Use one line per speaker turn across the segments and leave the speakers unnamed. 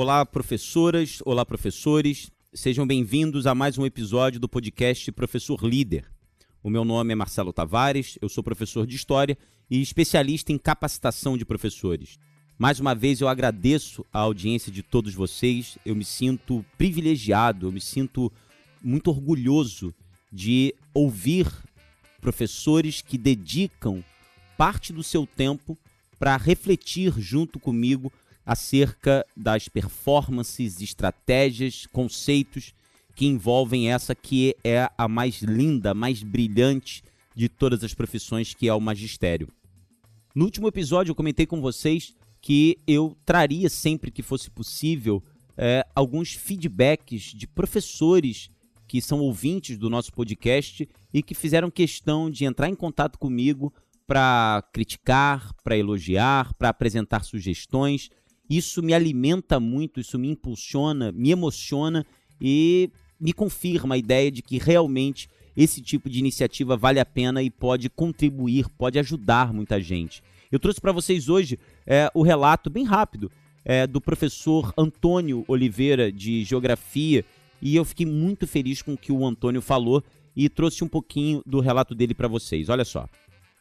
Olá, professoras, olá, professores. Sejam bem-vindos a mais um episódio do podcast Professor Líder. O meu nome é Marcelo Tavares, eu sou professor de História e especialista em capacitação de professores. Mais uma vez eu agradeço a audiência de todos vocês, eu me sinto privilegiado, eu me sinto muito orgulhoso de ouvir professores que dedicam parte do seu tempo para refletir junto comigo acerca das performances, estratégias, conceitos que envolvem essa que é a mais linda, mais brilhante de todas as profissões, que é o magistério. No último episódio, eu comentei com vocês que eu traria sempre que fosse possível é, alguns feedbacks de professores que são ouvintes do nosso podcast e que fizeram questão de entrar em contato comigo para criticar, para elogiar, para apresentar sugestões. Isso me alimenta muito, isso me impulsiona, me emociona e me confirma a ideia de que realmente esse tipo de iniciativa vale a pena e pode contribuir, pode ajudar muita gente. Eu trouxe para vocês hoje é, o relato bem rápido é, do professor Antônio Oliveira de Geografia e eu fiquei muito feliz com o que o Antônio falou e trouxe um pouquinho do relato dele para vocês. Olha só.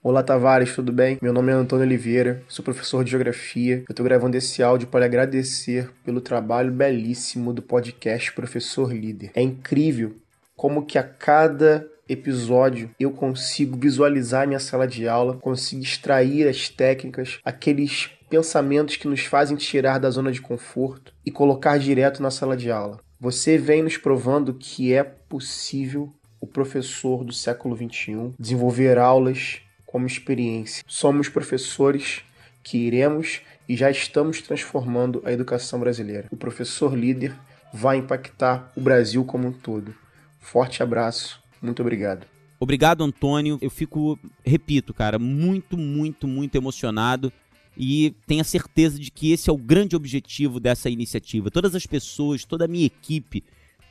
Olá Tavares, tudo bem? Meu nome é Antônio Oliveira, sou professor de Geografia. Eu estou gravando esse áudio para agradecer pelo trabalho belíssimo do podcast Professor Líder. É incrível como que a cada episódio eu consigo visualizar minha sala de aula, consigo extrair as técnicas, aqueles pensamentos que nos fazem tirar da zona de conforto e colocar direto na sala de aula. Você vem nos provando que é possível o professor do século XXI desenvolver aulas como experiência. Somos professores que iremos e já estamos transformando a educação brasileira. O professor líder vai impactar o Brasil como um todo. Forte abraço, muito obrigado.
Obrigado, Antônio. Eu fico, repito, cara, muito, muito, muito emocionado e tenho a certeza de que esse é o grande objetivo dessa iniciativa. Todas as pessoas, toda a minha equipe,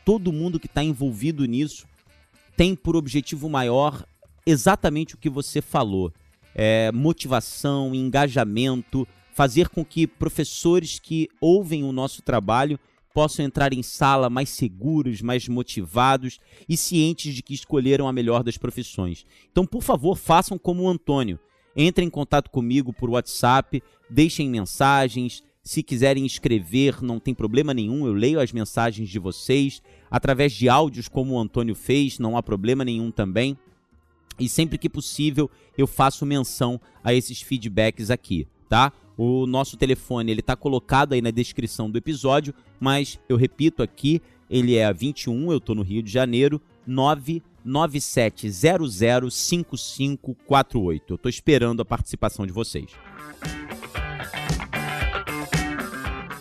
todo mundo que está envolvido nisso tem por objetivo maior exatamente o que você falou: é, motivação, engajamento, fazer com que professores que ouvem o nosso trabalho possam entrar em sala mais seguros, mais motivados e cientes de que escolheram a melhor das profissões. Então, por favor, façam como o Antônio. Entrem em contato comigo por WhatsApp, deixem mensagens. Se quiserem escrever, não tem problema nenhum, eu leio as mensagens de vocês. Através de áudios, como o Antônio fez, não há problema nenhum também. E sempre que possível eu faço menção a esses feedbacks aqui, tá? O nosso telefone ele está colocado aí na descrição do episódio, mas eu repito aqui, ele é 21, eu estou no Rio de Janeiro, 997005548. Eu estou esperando a participação de vocês.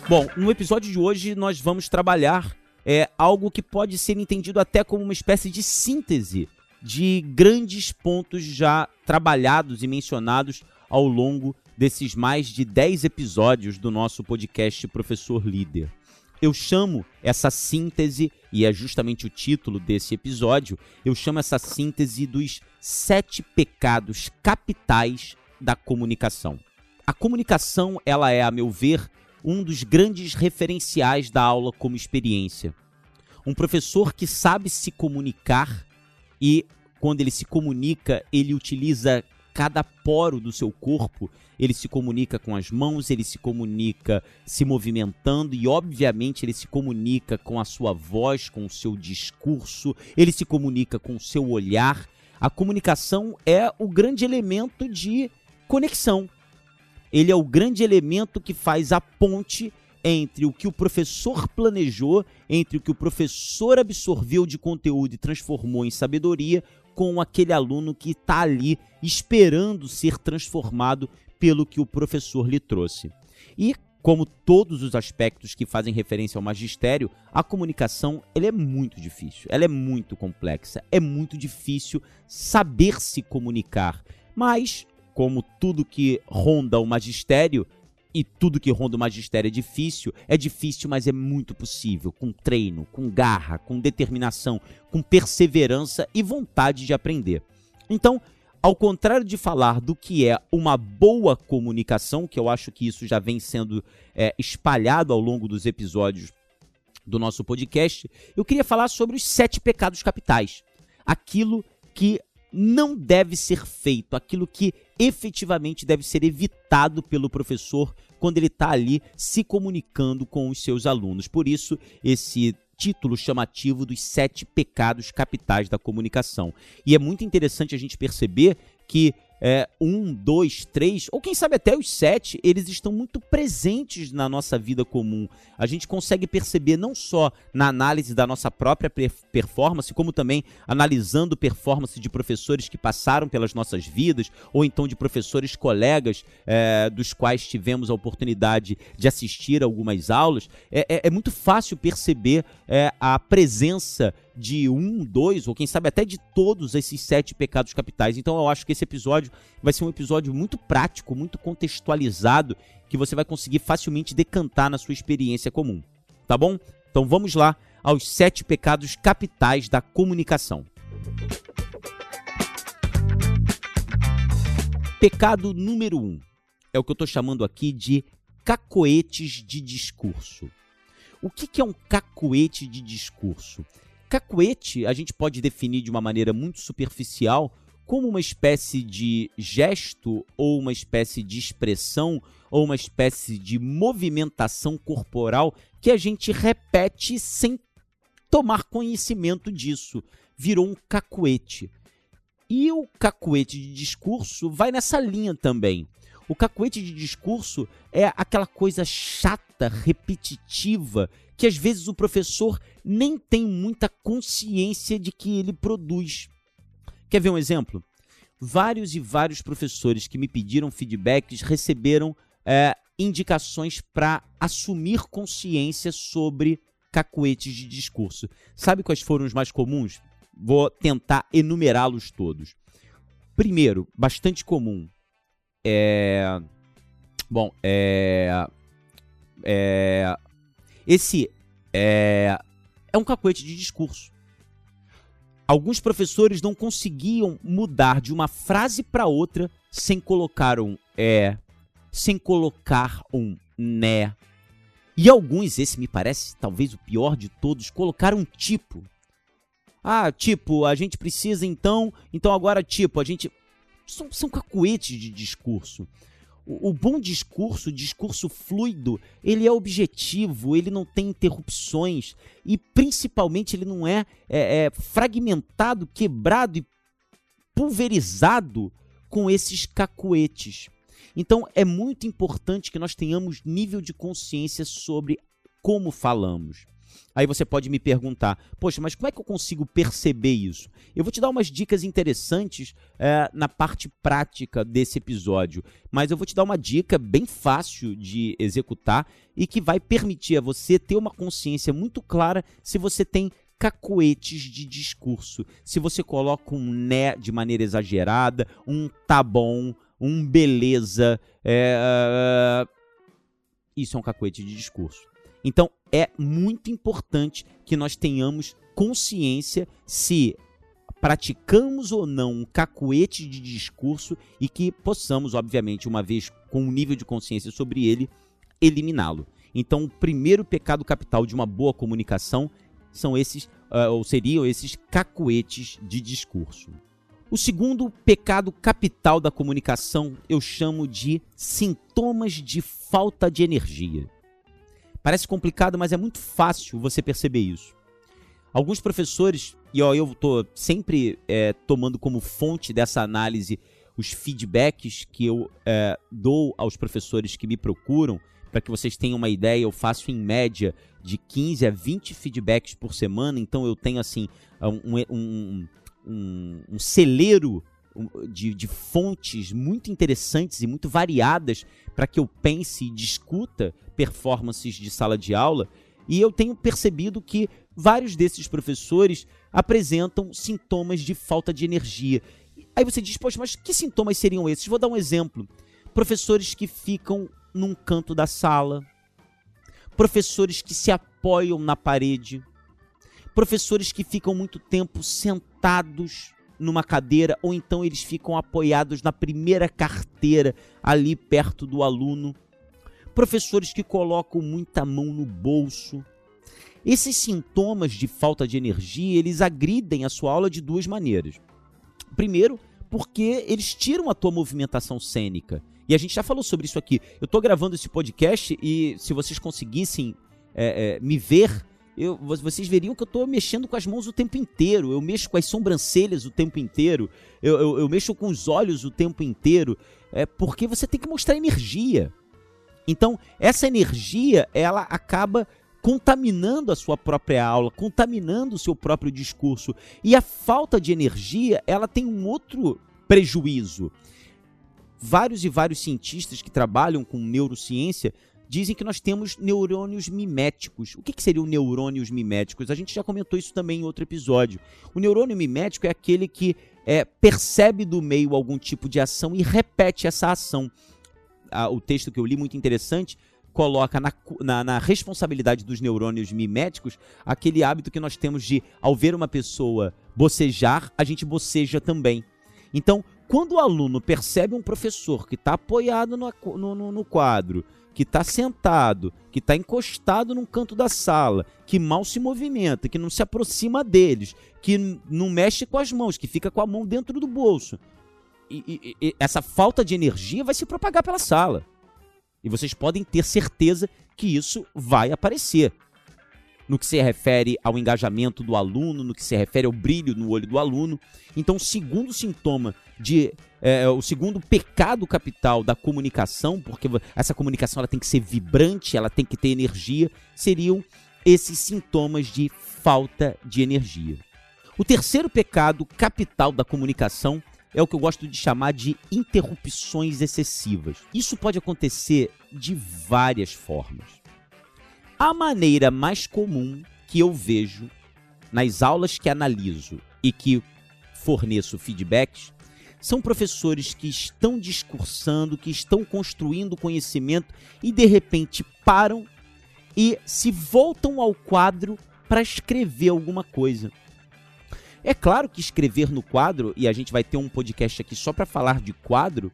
Bom, no episódio de hoje nós vamos trabalhar é, algo que pode ser entendido até como uma espécie de síntese de grandes pontos já trabalhados e mencionados ao longo desses mais de 10 episódios do nosso podcast Professor Líder. Eu chamo essa síntese, e é justamente o título desse episódio, eu chamo essa síntese dos sete pecados capitais da comunicação. A comunicação, ela é, a meu ver, um dos grandes referenciais da aula como experiência. Um professor que sabe se comunicar e quando ele se comunica, ele utiliza cada poro do seu corpo, ele se comunica com as mãos, ele se comunica se movimentando e, obviamente, ele se comunica com a sua voz, com o seu discurso, ele se comunica com o seu olhar. A comunicação é o grande elemento de conexão. Ele é o grande elemento que faz a ponte entre o que o professor planejou, entre o que o professor absorveu de conteúdo e transformou em sabedoria, com aquele aluno que está ali esperando ser transformado pelo que o professor lhe trouxe. E como todos os aspectos que fazem referência ao magistério, a comunicação ela é muito difícil, ela é muito complexa, é muito difícil saber se comunicar. Mas, como tudo que ronda o magistério, e tudo que ronda o magistério é difícil, é difícil, mas é muito possível, com treino, com garra, com determinação, com perseverança e vontade de aprender. Então, ao contrário de falar do que é uma boa comunicação, que eu acho que isso já vem sendo é, espalhado ao longo dos episódios do nosso podcast, eu queria falar sobre os sete pecados capitais. Aquilo que não deve ser feito, aquilo que efetivamente deve ser evitado pelo professor quando ele está ali se comunicando com os seus alunos. Por isso, esse título chamativo dos sete pecados capitais da comunicação. E é muito interessante a gente perceber que é, um, dois, três, ou quem sabe até os sete, eles estão muito presentes na nossa vida comum. A gente consegue perceber não só na análise da nossa própria performance, como também analisando performance de professores que passaram pelas nossas vidas, ou então de professores colegas é, dos quais tivemos a oportunidade de assistir algumas aulas. É, é, é muito fácil perceber é, a presença de um, dois, ou quem sabe até de todos esses sete pecados capitais. Então eu acho que esse episódio vai ser um episódio muito prático, muito contextualizado, que você vai conseguir facilmente decantar na sua experiência comum. Tá bom? Então vamos lá aos sete pecados capitais da comunicação. Pecado número um é o que eu estou chamando aqui de cacoetes de discurso. O que, que é um cacoete de discurso? Cacuete a gente pode definir de uma maneira muito superficial como uma espécie de gesto ou uma espécie de expressão ou uma espécie de movimentação corporal que a gente repete sem tomar conhecimento disso. Virou um cacuete. E o cacuete de discurso vai nessa linha também. O cacuete de discurso é aquela coisa chata, repetitiva, que às vezes o professor nem tem muita consciência de que ele produz. Quer ver um exemplo? Vários e vários professores que me pediram feedbacks receberam é, indicações para assumir consciência sobre cacuetes de discurso. Sabe quais foram os mais comuns? Vou tentar enumerá-los todos. Primeiro, bastante comum, é. Bom, é. É. Esse é. É um cacuete de discurso. Alguns professores não conseguiam mudar de uma frase para outra sem colocar um é, sem colocar um né. E alguns, esse me parece talvez o pior de todos, colocaram um tipo. Ah, tipo, a gente precisa então, então agora tipo, a gente são, são cacuetes de discurso. O, o bom discurso, o discurso fluido, ele é objetivo, ele não tem interrupções e principalmente ele não é, é, é fragmentado, quebrado e pulverizado com esses cacuetes. Então é muito importante que nós tenhamos nível de consciência sobre como falamos. Aí você pode me perguntar, poxa, mas como é que eu consigo perceber isso? Eu vou te dar umas dicas interessantes é, na parte prática desse episódio, mas eu vou te dar uma dica bem fácil de executar e que vai permitir a você ter uma consciência muito clara se você tem cacoetes de discurso. Se você coloca um né de maneira exagerada, um tá bom, um beleza, é, isso é um cacoete de discurso. Então é muito importante que nós tenhamos consciência se praticamos ou não um cacuete de discurso e que possamos, obviamente, uma vez com um nível de consciência sobre ele, eliminá-lo. Então, o primeiro pecado capital de uma boa comunicação são esses, uh, ou seriam esses cacuetes de discurso. O segundo pecado capital da comunicação eu chamo de sintomas de falta de energia. Parece complicado, mas é muito fácil você perceber isso. Alguns professores, e ó, eu estou sempre é, tomando como fonte dessa análise os feedbacks que eu é, dou aos professores que me procuram, para que vocês tenham uma ideia, eu faço em média de 15 a 20 feedbacks por semana, então eu tenho assim um, um, um, um celeiro de, de, fontes muito interessantes e muito variadas para que eu pense e discuta performances de sala de aula. E eu tenho percebido que vários desses professores apresentam sintomas de falta de energia. Aí você diz, poxa, mas que sintomas seriam esses? Vou dar um exemplo. Professores que ficam num canto da sala, professores que se apoiam na parede, professores que ficam muito tempo sentados numa cadeira ou então eles ficam apoiados na primeira carteira ali perto do aluno. Professores que colocam muita mão no bolso. Esses sintomas de falta de energia, eles agridem a sua aula de duas maneiras. Primeiro, porque eles tiram a tua movimentação cênica. E a gente já falou sobre isso aqui. Eu estou gravando esse podcast e se vocês conseguissem é, é, me ver, eu, vocês veriam que eu estou mexendo com as mãos o tempo inteiro. Eu mexo com as sobrancelhas o tempo inteiro. Eu, eu, eu mexo com os olhos o tempo inteiro. É porque você tem que mostrar energia. Então, essa energia, ela acaba contaminando a sua própria aula, contaminando o seu próprio discurso. E a falta de energia, ela tem um outro prejuízo vários e vários cientistas que trabalham com neurociência dizem que nós temos neurônios miméticos. O que, que seriam neurônios miméticos? A gente já comentou isso também em outro episódio. O neurônio mimético é aquele que é, percebe do meio algum tipo de ação e repete essa ação. Ah, o texto que eu li, muito interessante, coloca na, na, na, responsabilidade dos neurônios miméticos aquele hábito que nós temos de, ao ver uma pessoa bocejar, a gente boceja também. Então, quando o aluno percebe um professor que está apoiado no, no, no quadro, que está sentado, que está encostado num canto da sala, que mal se movimenta, que não se aproxima deles, que não mexe com as mãos, que fica com a mão dentro do bolso. E, e, e, essa falta de energia vai se propagar pela sala. E vocês podem ter certeza que isso vai aparecer no que se refere ao engajamento do aluno, no que se refere ao brilho no olho do aluno. Então, o segundo sintoma de é, o segundo pecado capital da comunicação, porque essa comunicação ela tem que ser vibrante, ela tem que ter energia, seriam esses sintomas de falta de energia. O terceiro pecado capital da comunicação é o que eu gosto de chamar de interrupções excessivas. Isso pode acontecer de várias formas. A maneira mais comum que eu vejo nas aulas que analiso e que forneço feedbacks são professores que estão discursando, que estão construindo conhecimento e de repente param e se voltam ao quadro para escrever alguma coisa. É claro que escrever no quadro, e a gente vai ter um podcast aqui só para falar de quadro,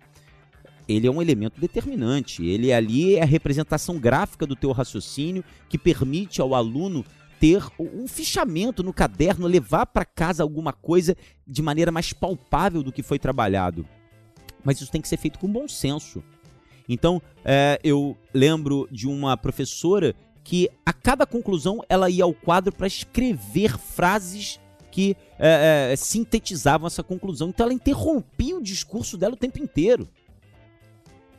ele é um elemento determinante. Ele ali é a representação gráfica do teu raciocínio que permite ao aluno ter um fichamento no caderno, levar para casa alguma coisa de maneira mais palpável do que foi trabalhado. Mas isso tem que ser feito com bom senso. Então, é, eu lembro de uma professora que a cada conclusão ela ia ao quadro para escrever frases que é, é, sintetizavam essa conclusão. Então ela interrompia o discurso dela o tempo inteiro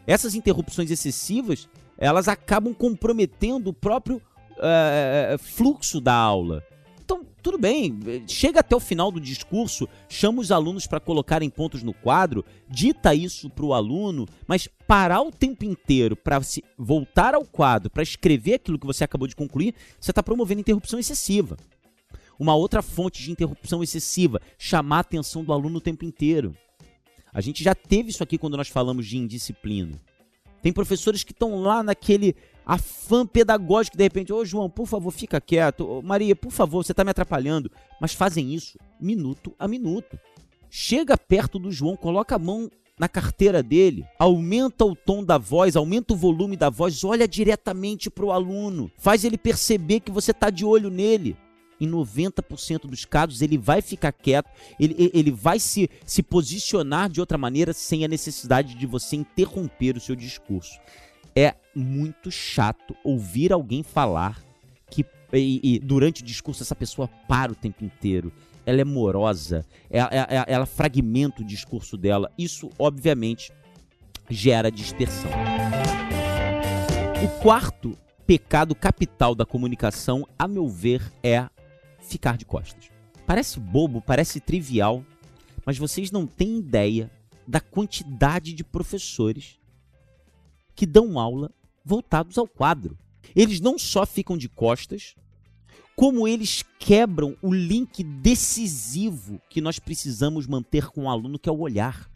essas interrupções excessivas elas acabam comprometendo o próprio uh, fluxo da aula. Então, tudo bem, chega até o final do discurso, chama os alunos para colocarem pontos no quadro, dita isso para o aluno, mas parar o tempo inteiro para se voltar ao quadro, para escrever aquilo que você acabou de concluir, você está promovendo interrupção excessiva. Uma outra fonte de interrupção excessiva, chamar a atenção do aluno o tempo inteiro. A gente já teve isso aqui quando nós falamos de indisciplina. Tem professores que estão lá naquele afã pedagógico, de repente, ô oh, João, por favor, fica quieto. Ô, Maria, por favor, você está me atrapalhando. Mas fazem isso minuto a minuto. Chega perto do João, coloca a mão na carteira dele, aumenta o tom da voz, aumenta o volume da voz, olha diretamente para o aluno, faz ele perceber que você está de olho nele em 90% dos casos, ele vai ficar quieto, ele, ele vai se, se posicionar de outra maneira sem a necessidade de você interromper o seu discurso. É muito chato ouvir alguém falar que e, e, durante o discurso essa pessoa para o tempo inteiro. Ela é morosa, ela, ela, é, é, ela fragmenta o discurso dela. Isso, obviamente, gera dispersão. O quarto pecado capital da comunicação, a meu ver, é ficar de costas. Parece bobo, parece trivial, mas vocês não têm ideia da quantidade de professores que dão aula voltados ao quadro. Eles não só ficam de costas, como eles quebram o link decisivo que nós precisamos manter com o aluno, que é o olhar.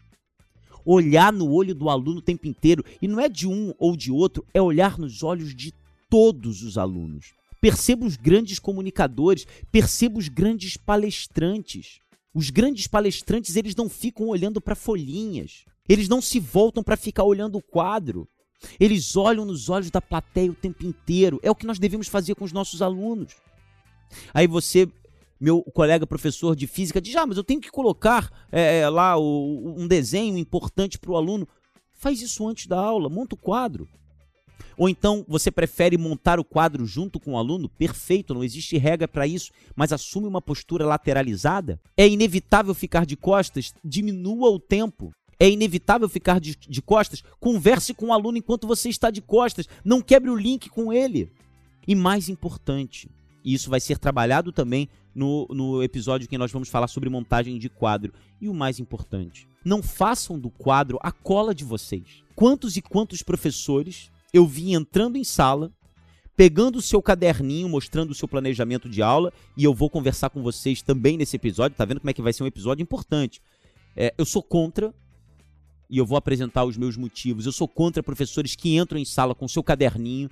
Olhar no olho do aluno o tempo inteiro. E não é de um ou de outro, é olhar nos olhos de todos os alunos perceba os grandes comunicadores, perceba os grandes palestrantes. Os grandes palestrantes, eles não ficam olhando para folhinhas. Eles não se voltam para ficar olhando o quadro. Eles olham nos olhos da plateia o tempo inteiro. É o que nós devemos fazer com os nossos alunos. Aí você, meu colega professor de física, diz: Ah, mas eu tenho que colocar é, lá o, um desenho importante para o aluno. Faz isso antes da aula, monta o quadro. Ou então você prefere montar o quadro junto com o aluno? Perfeito, não existe regra para isso, mas assume uma postura lateralizada. É inevitável ficar de costas? Diminua o tempo. É inevitável ficar de, de costas? Converse com o aluno enquanto você está de costas. Não quebre o link com ele. E mais importante, e isso vai ser trabalhado também no, no episódio que nós vamos falar sobre montagem de quadro. E o mais importante, não façam do quadro a cola de vocês. Quantos e quantos professores eu vim entrando em sala, pegando o seu caderninho, mostrando o seu planejamento de aula, e eu vou conversar com vocês também nesse episódio. Tá vendo como é que vai ser um episódio importante? É, eu sou contra, e eu vou apresentar os meus motivos. Eu sou contra professores que entram em sala com o seu caderninho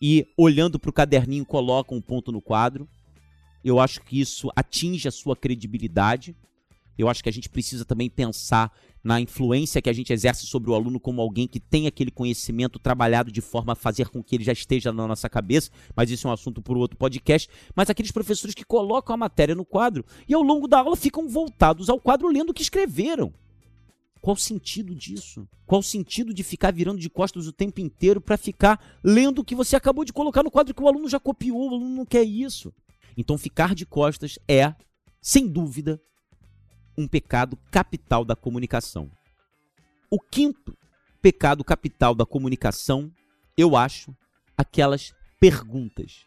e, olhando para o caderninho, colocam um ponto no quadro. Eu acho que isso atinge a sua credibilidade. Eu acho que a gente precisa também pensar na influência que a gente exerce sobre o aluno como alguém que tem aquele conhecimento trabalhado de forma a fazer com que ele já esteja na nossa cabeça, mas isso é um assunto para outro podcast. Mas aqueles professores que colocam a matéria no quadro e ao longo da aula ficam voltados ao quadro lendo o que escreveram. Qual o sentido disso? Qual o sentido de ficar virando de costas o tempo inteiro para ficar lendo o que você acabou de colocar no quadro que o aluno já copiou? O aluno não quer isso. Então, ficar de costas é, sem dúvida, um pecado capital da comunicação. O quinto pecado capital da comunicação, eu acho, aquelas perguntas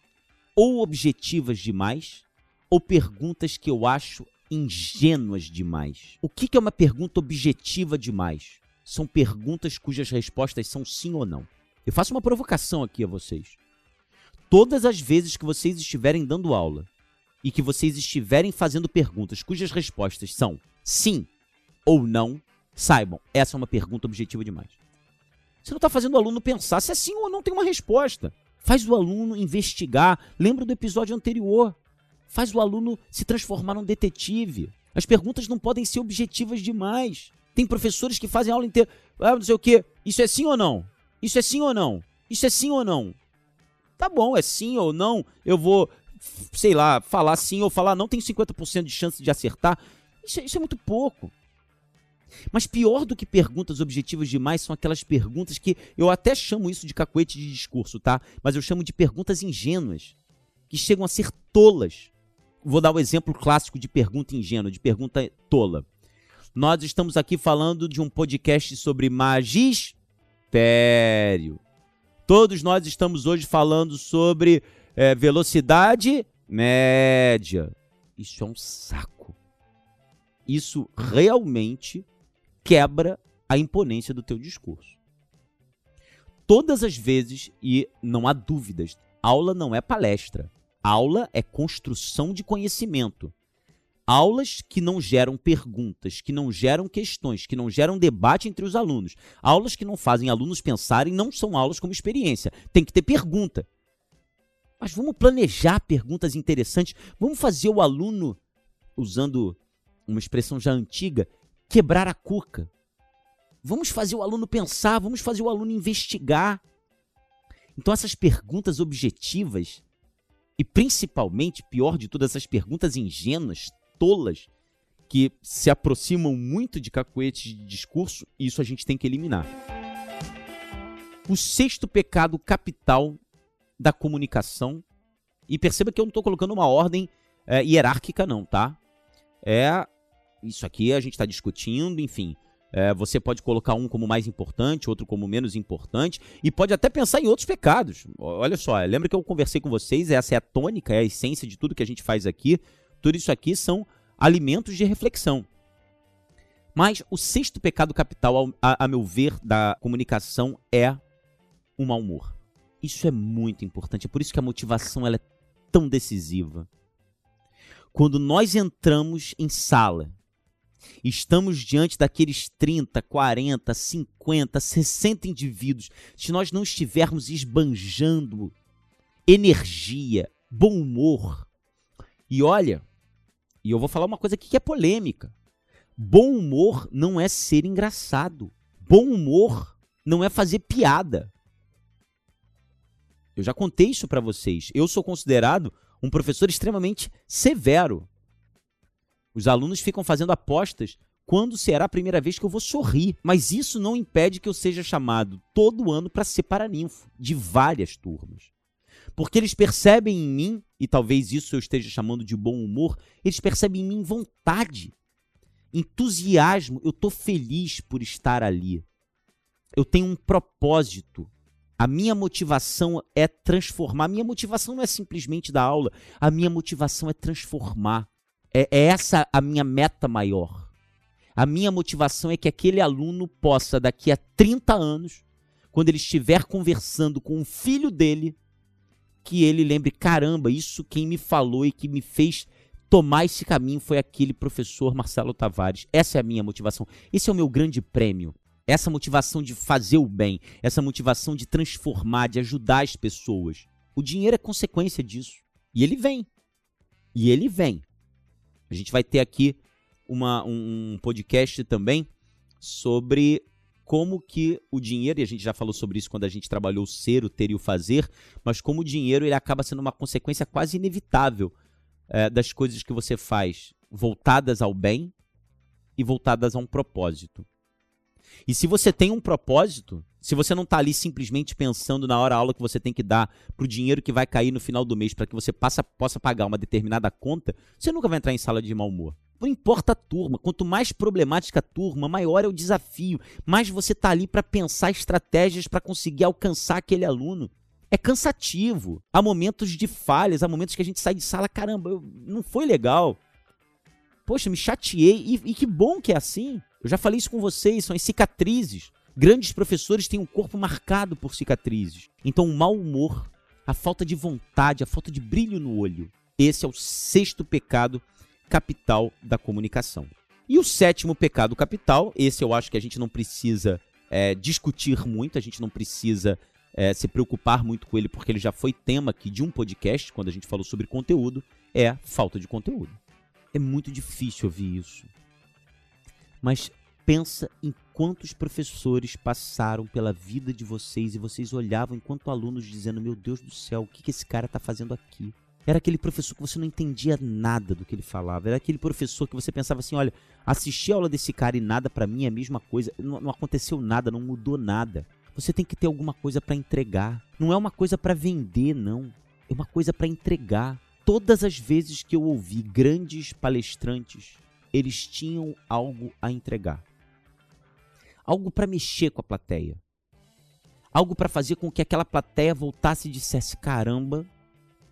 ou objetivas demais ou perguntas que eu acho ingênuas demais. O que é uma pergunta objetiva demais? São perguntas cujas respostas são sim ou não. Eu faço uma provocação aqui a vocês. Todas as vezes que vocês estiverem dando aula e que vocês estiverem fazendo perguntas cujas respostas são sim ou não, saibam, essa é uma pergunta objetiva demais. Você não está fazendo o aluno pensar se é sim ou não tem uma resposta. Faz o aluno investigar. Lembra do episódio anterior. Faz o aluno se transformar num detetive. As perguntas não podem ser objetivas demais. Tem professores que fazem aula inteira. Ah, não sei o quê. Isso é sim ou não? Isso é sim ou não? Isso é sim ou não? Tá bom, é sim ou não. Eu vou sei lá, falar sim ou falar não, tem 50% de chance de acertar. Isso, é, isso é muito pouco. Mas pior do que perguntas objetivas demais são aquelas perguntas que eu até chamo isso de cacuete de discurso, tá? Mas eu chamo de perguntas ingênuas, que chegam a ser tolas. Vou dar o um exemplo clássico de pergunta ingênua, de pergunta tola. Nós estamos aqui falando de um podcast sobre magistério. Todos nós estamos hoje falando sobre é, velocidade média. Isso é um saco. Isso realmente quebra a imponência do teu discurso. Todas as vezes, e não há dúvidas, aula não é palestra. Aula é construção de conhecimento. Aulas que não geram perguntas, que não geram questões, que não geram debate entre os alunos. Aulas que não fazem alunos pensarem não são aulas como experiência. Tem que ter pergunta. Mas vamos planejar perguntas interessantes. Vamos fazer o aluno, usando uma expressão já antiga, quebrar a cuca. Vamos fazer o aluno pensar, vamos fazer o aluno investigar. Então, essas perguntas objetivas, e principalmente, pior de todas, essas perguntas ingênuas, tolas, que se aproximam muito de cacuetes de discurso, isso a gente tem que eliminar. O sexto pecado capital da comunicação. E perceba que eu não estou colocando uma ordem é, hierárquica, não, tá? É isso aqui a gente está discutindo, enfim. É, você pode colocar um como mais importante, outro como menos importante, e pode até pensar em outros pecados. Olha só, lembra que eu conversei com vocês, essa é a tônica, é a essência de tudo que a gente faz aqui. Tudo isso aqui são alimentos de reflexão. Mas o sexto pecado capital, a, a meu ver, da comunicação é o mau humor. Isso é muito importante, é por isso que a motivação ela é tão decisiva. Quando nós entramos em sala, estamos diante daqueles 30, 40, 50, 60 indivíduos, se nós não estivermos esbanjando energia, bom humor, e olha, E eu vou falar uma coisa aqui que é polêmica. Bom humor não é ser engraçado. Bom humor não é fazer piada. Eu já contei isso para vocês. Eu sou considerado um professor extremamente severo. Os alunos ficam fazendo apostas quando será a primeira vez que eu vou sorrir. Mas isso não impede que eu seja chamado todo ano para ser paraninfo de várias turmas. Porque eles percebem em mim, e talvez isso eu esteja chamando de bom humor, eles percebem em mim vontade, entusiasmo. Eu estou feliz por estar ali. Eu tenho um propósito. A minha motivação é transformar. A minha motivação não é simplesmente dar aula. A minha motivação é transformar. É, é essa a minha meta maior. A minha motivação é que aquele aluno possa, daqui a 30 anos, quando ele estiver conversando com o filho dele, que ele lembre: caramba, isso quem me falou e que me fez tomar esse caminho foi aquele professor Marcelo Tavares. Essa é a minha motivação. Esse é o meu grande prêmio. Essa motivação de fazer o bem, essa motivação de transformar, de ajudar as pessoas. O dinheiro é consequência disso. E ele vem. E ele vem. A gente vai ter aqui uma, um podcast também sobre como que o dinheiro, e a gente já falou sobre isso quando a gente trabalhou o ser, o ter e o fazer, mas como o dinheiro ele acaba sendo uma consequência quase inevitável é, das coisas que você faz, voltadas ao bem e voltadas a um propósito. E se você tem um propósito, se você não está ali simplesmente pensando na hora aula que você tem que dar para o dinheiro que vai cair no final do mês para que você passa, possa pagar uma determinada conta, você nunca vai entrar em sala de mau humor. Não importa a turma, quanto mais problemática a turma, maior é o desafio, mais você está ali para pensar estratégias para conseguir alcançar aquele aluno. É cansativo. Há momentos de falhas, há momentos que a gente sai de sala, caramba, eu, não foi legal. Poxa, me chateei. E, e que bom que é assim. Eu já falei isso com vocês, são as cicatrizes. Grandes professores têm um corpo marcado por cicatrizes. Então, o mau humor, a falta de vontade, a falta de brilho no olho. Esse é o sexto pecado capital da comunicação. E o sétimo pecado capital, esse eu acho que a gente não precisa é, discutir muito, a gente não precisa é, se preocupar muito com ele, porque ele já foi tema aqui de um podcast, quando a gente falou sobre conteúdo, é falta de conteúdo. É muito difícil ouvir isso. Mas pensa em quantos professores passaram pela vida de vocês e vocês olhavam enquanto alunos dizendo: Meu Deus do céu, o que, esse cara está fazendo aqui? Era aquele professor que você não entendia nada do que ele falava. Era aquele professor que você pensava assim: olha, assisti a aula desse cara e nada para mim é a mesma coisa. Não, não, aconteceu nada, não mudou nada. Você tem que ter alguma coisa para entregar. Não é uma coisa para vender, não. É uma coisa para entregar. Todas as vezes que eu ouvi grandes palestrantes, eles tinham algo a entregar. Algo para mexer com a plateia. Algo para fazer com que aquela plateia voltasse e dissesse: caramba,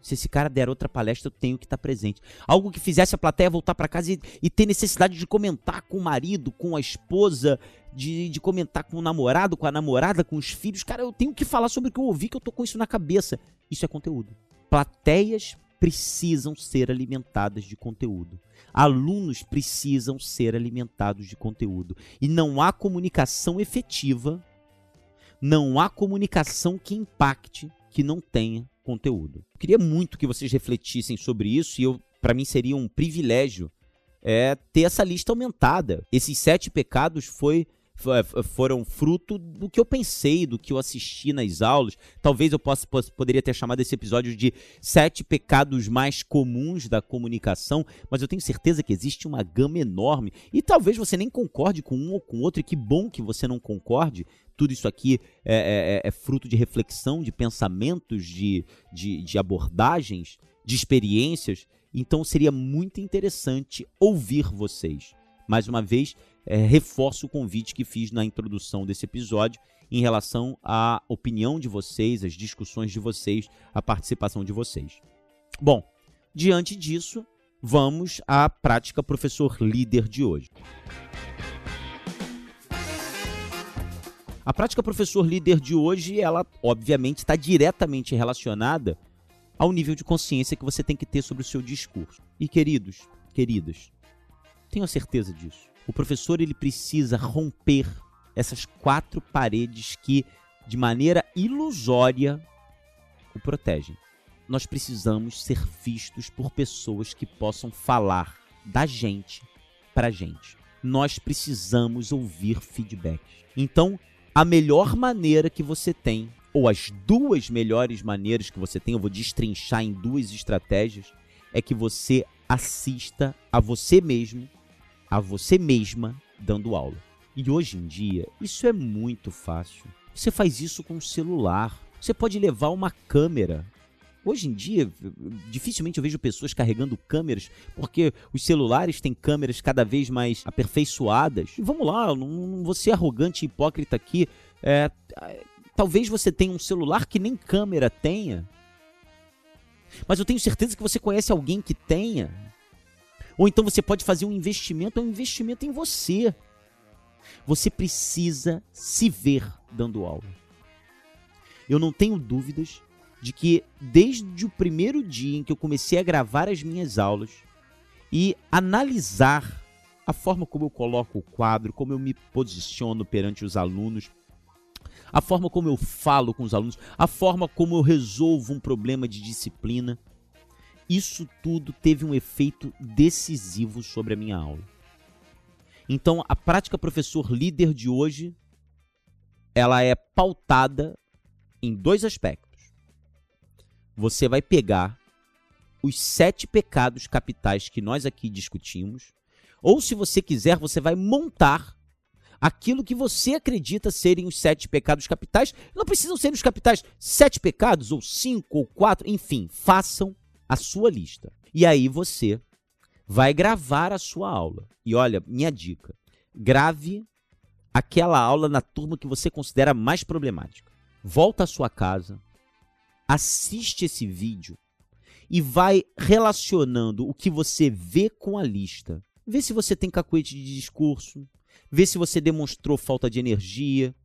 se esse cara der outra palestra, eu tenho que estar presente. Algo que fizesse a plateia voltar para casa e, e, ter necessidade de comentar com o marido, com a esposa, de, de comentar com o namorado, com a namorada, com os filhos. Cara, eu tenho que falar sobre o que eu ouvi, que eu tô com isso na cabeça. Isso é conteúdo. Plateias precisam ser alimentadas de conteúdo. Alunos precisam ser alimentados de conteúdo. E não há comunicação efetiva, não há comunicação que impacte que não tenha conteúdo. Queria muito que vocês refletissem sobre isso e eu, para mim seria um privilégio é, ter essa lista aumentada. Esses sete pecados foi foram fruto do que eu pensei, do que eu assisti nas aulas. Talvez eu possa, poderia ter chamado esse episódio de sete pecados mais comuns da comunicação, mas eu tenho certeza que existe uma gama enorme e talvez você nem concorde com um ou com outro, e que bom que você não concorde, tudo isso aqui é, é, é, é fruto de reflexão, de pensamentos, de, de, de abordagens, de experiências. Então seria muito interessante ouvir vocês. Mais uma vez, é, reforço o convite que fiz na introdução desse episódio em relação à opinião de vocês, às discussões de vocês, à participação de vocês. Bom, diante disso, vamos à prática professor líder de hoje. A prática professor líder de hoje, ela obviamente está diretamente relacionada ao nível de consciência que você tem que ter sobre o seu discurso. E queridos, queridas, tenho certeza disso. O professor ele precisa romper essas quatro paredes que, de maneira ilusória, o protegem. Nós precisamos ser vistos por pessoas que possam falar da gente pra gente. Nós precisamos ouvir feedbacks. Então, a melhor maneira que você tem, ou as duas melhores maneiras que você tem, eu vou destrinchar em duas estratégias, é que você assista a você mesmo, a você mesma dando aula. E hoje em dia, isso é muito fácil. Você faz isso com o celular. Você pode levar uma câmera. Hoje em dia, dificilmente eu vejo pessoas carregando câmeras, porque os celulares têm câmeras cada vez mais aperfeiçoadas. E vamos lá, não vou ser arrogante e hipócrita aqui. É, talvez você tenha um celular que nem câmera tenha. Mas eu tenho certeza que você conhece alguém que tenha. Ou então você pode fazer um investimento, é um investimento em você. Você precisa se ver dando aula. Eu não tenho dúvidas de que desde o primeiro dia em que eu comecei a gravar as minhas aulas e analisar a forma como eu coloco o quadro, como eu me posiciono perante os alunos, a forma como eu falo com os alunos, a forma como eu resolvo um problema de disciplina, isso tudo teve um efeito decisivo sobre a minha aula. Então, a prática professor líder de hoje, ela é pautada em dois aspectos. Você vai pegar os sete pecados capitais que nós aqui discutimos, ou se você quiser, você vai montar aquilo que você acredita serem os sete pecados capitais. Não precisam ser os capitais sete pecados, ou cinco, ou quatro, enfim, façam a sua lista. E aí você vai gravar a sua aula. E olha, minha dica: grave aquela aula na turma que você considera mais problemática. Volta à sua casa, assiste esse vídeo e vai relacionando o que você vê com a lista. Vê se você tem cacuete de discurso, vê se você demonstrou falta de energia,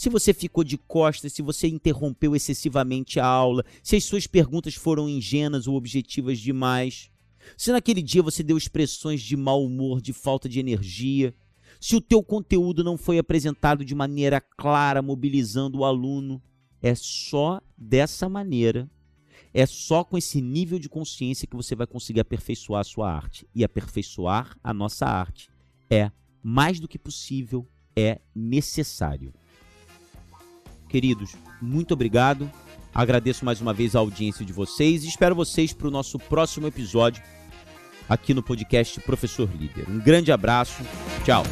se você ficou de costas, se você interrompeu excessivamente a aula, se as suas perguntas foram ingênuas ou objetivas demais. Se naquele dia você deu expressões de mau humor, de falta de energia, se o teu conteúdo não foi apresentado de maneira clara, mobilizando o aluno, é só dessa maneira, é só com esse nível de consciência que você vai conseguir aperfeiçoar a sua arte. E aperfeiçoar a nossa arte é mais do que possível, é necessário. Queridos, muito obrigado. Agradeço mais uma vez a audiência de vocês e espero vocês para o nosso próximo episódio aqui no podcast Professor Líder. Um grande abraço. Tchau.